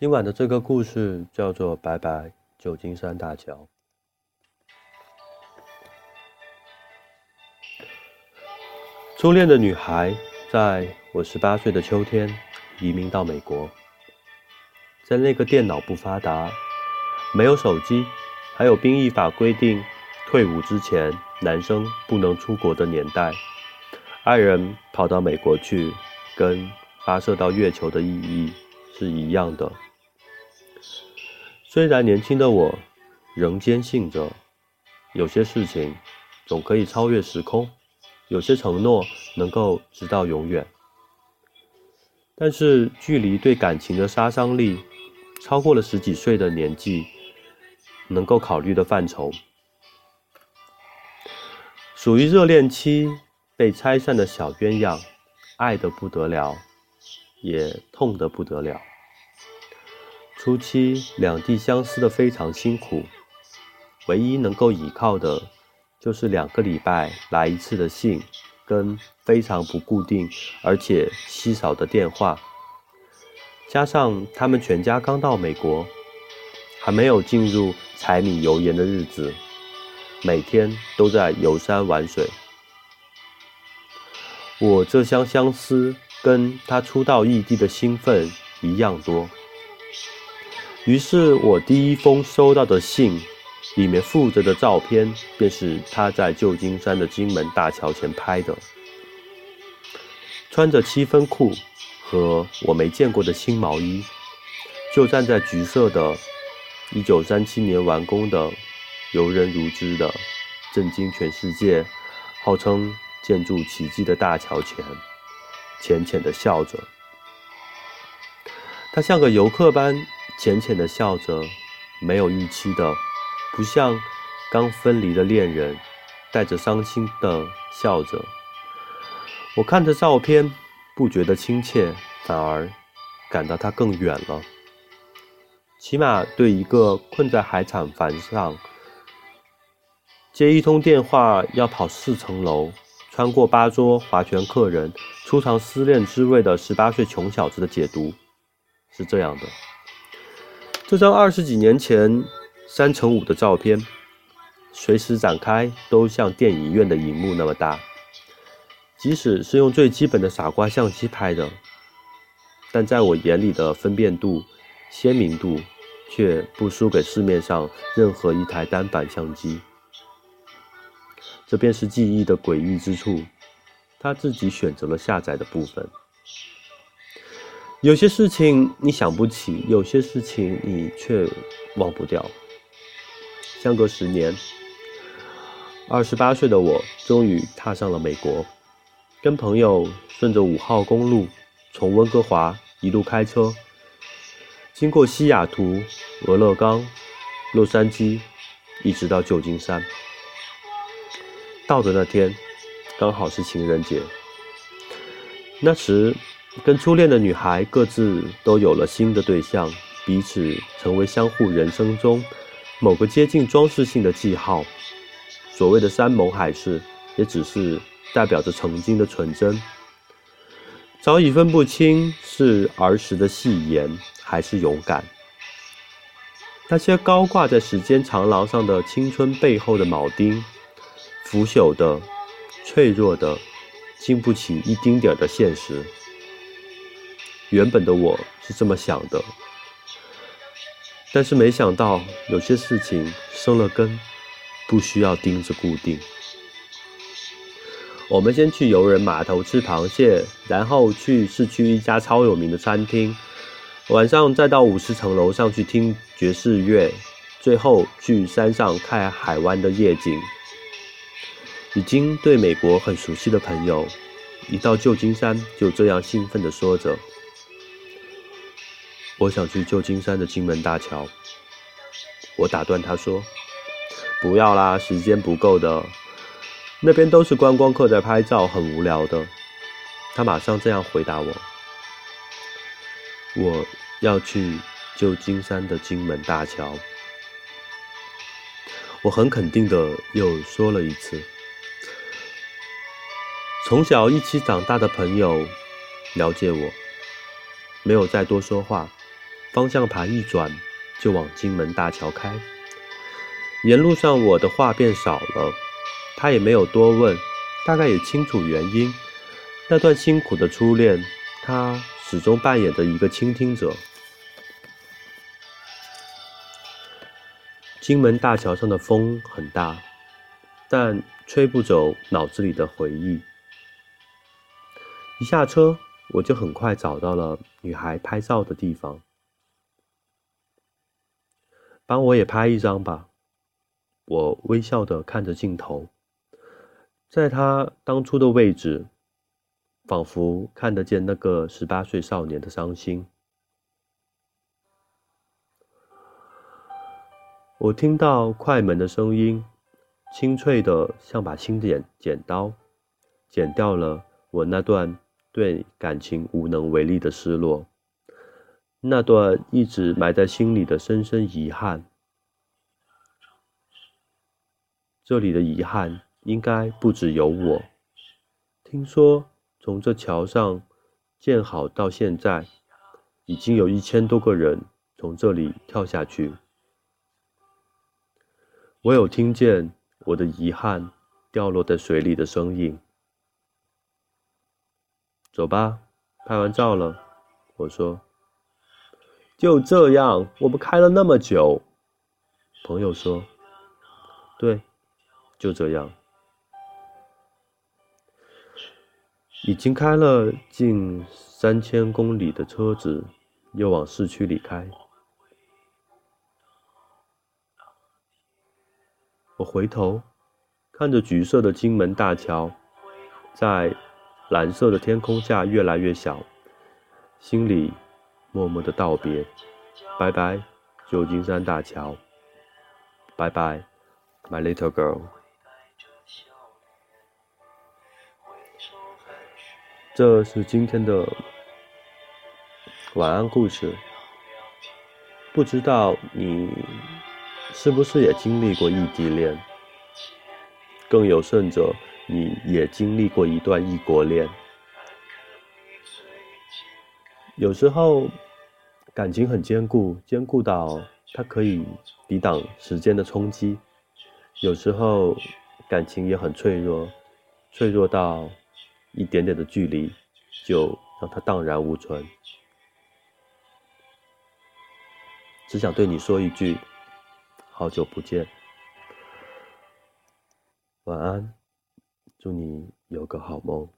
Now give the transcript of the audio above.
今晚的这个故事叫做《拜拜旧金山大桥》。初恋的女孩，在我十八岁的秋天移民到美国。在那个电脑不发达、没有手机、还有兵役法规定退伍之前男生不能出国的年代，爱人跑到美国去，跟发射到月球的意义是一样的。虽然年轻的我，仍坚信着有些事情总可以超越时空，有些承诺能够直到永远。但是距离对感情的杀伤力，超过了十几岁的年纪能够考虑的范畴。属于热恋期被拆散的小鸳鸯，爱得不得了，也痛得不得了。初期两地相思的非常辛苦，唯一能够依靠的，就是两个礼拜来一次的信，跟非常不固定而且稀少的电话。加上他们全家刚到美国，还没有进入柴米油盐的日子，每天都在游山玩水。我这厢相思，跟他初到异地的兴奋一样多。于是我第一封收到的信，里面附着的照片，便是他在旧金山的金门大桥前拍的，穿着七分裤和我没见过的新毛衣，就站在橘色的、一九三七年完工的、游人如织的、震惊全世界、号称建筑奇迹的大桥前，浅浅的笑着。他像个游客般。浅浅的笑着，没有预期的，不像刚分离的恋人，带着伤心的笑着。我看着照片，不觉得亲切，反而感到它更远了。起码对一个困在海产房上，接一通电话要跑四层楼，穿过八桌划拳客人，初尝失恋滋味的十八岁穷小子的解读，是这样的。这张二十几年前三乘五的照片，随时展开都像电影院的荧幕那么大。即使是用最基本的傻瓜相机拍的，但在我眼里的分辨度、鲜明度，却不输给市面上任何一台单反相机。这便是记忆的诡异之处，他自己选择了下载的部分。有些事情你想不起，有些事情你却忘不掉。相隔十年，二十八岁的我终于踏上了美国，跟朋友顺着五号公路，从温哥华一路开车，经过西雅图、俄勒冈、洛杉矶，一直到旧金山。到的那天，刚好是情人节。那时。跟初恋的女孩各自都有了新的对象，彼此成为相互人生中某个接近装饰性的记号。所谓的山盟海誓，也只是代表着曾经的纯真。早已分不清是儿时的戏言还是勇敢。那些高挂在时间长廊上的青春背后的铆钉，腐朽的、脆弱的，经不起一丁点的现实。原本的我是这么想的，但是没想到有些事情生了根，不需要钉子固定。我们先去游人码头吃螃蟹，然后去市区一家超有名的餐厅，晚上再到五十层楼上去听爵士乐，最后去山上看海湾的夜景。已经对美国很熟悉的朋友，一到旧金山就这样兴奋地说着。我想去旧金山的金门大桥。我打断他说：“不要啦，时间不够的。那边都是观光客在拍照，很无聊的。”他马上这样回答我：“我要去旧金山的金门大桥。”我很肯定的又说了一次：“从小一起长大的朋友了解我，没有再多说话。”方向盘一转，就往金门大桥开。沿路上我的话变少了，他也没有多问，大概也清楚原因。那段辛苦的初恋，他始终扮演着一个倾听者。金门大桥上的风很大，但吹不走脑子里的回忆。一下车，我就很快找到了女孩拍照的地方。帮我也拍一张吧。我微笑的看着镜头，在他当初的位置，仿佛看得见那个十八岁少年的伤心。我听到快门的声音，清脆的像把新剪剪刀，剪掉了我那段。对感情无能为力的失落，那段一直埋在心里的深深遗憾。这里的遗憾应该不只有我。听说从这桥上建好到现在，已经有一千多个人从这里跳下去。我有听见我的遗憾掉落在水里的声音。走吧，拍完照了。我说：“就这样，我们开了那么久。”朋友说：“对，就这样。”已经开了近三千公里的车子，又往市区里开。我回头看着橘色的金门大桥，在。蓝色的天空下越来越小，心里默默的道别，拜拜，旧金山大桥，拜拜，my little girl。这是今天的晚安故事。不知道你是不是也经历过异地恋？更有甚者。你也经历过一段异国恋，有时候感情很坚固，坚固到它可以抵挡时间的冲击；有时候感情也很脆弱，脆弱到一点点的距离就让它荡然无存。只想对你说一句：好久不见，晚安。祝你有个好梦。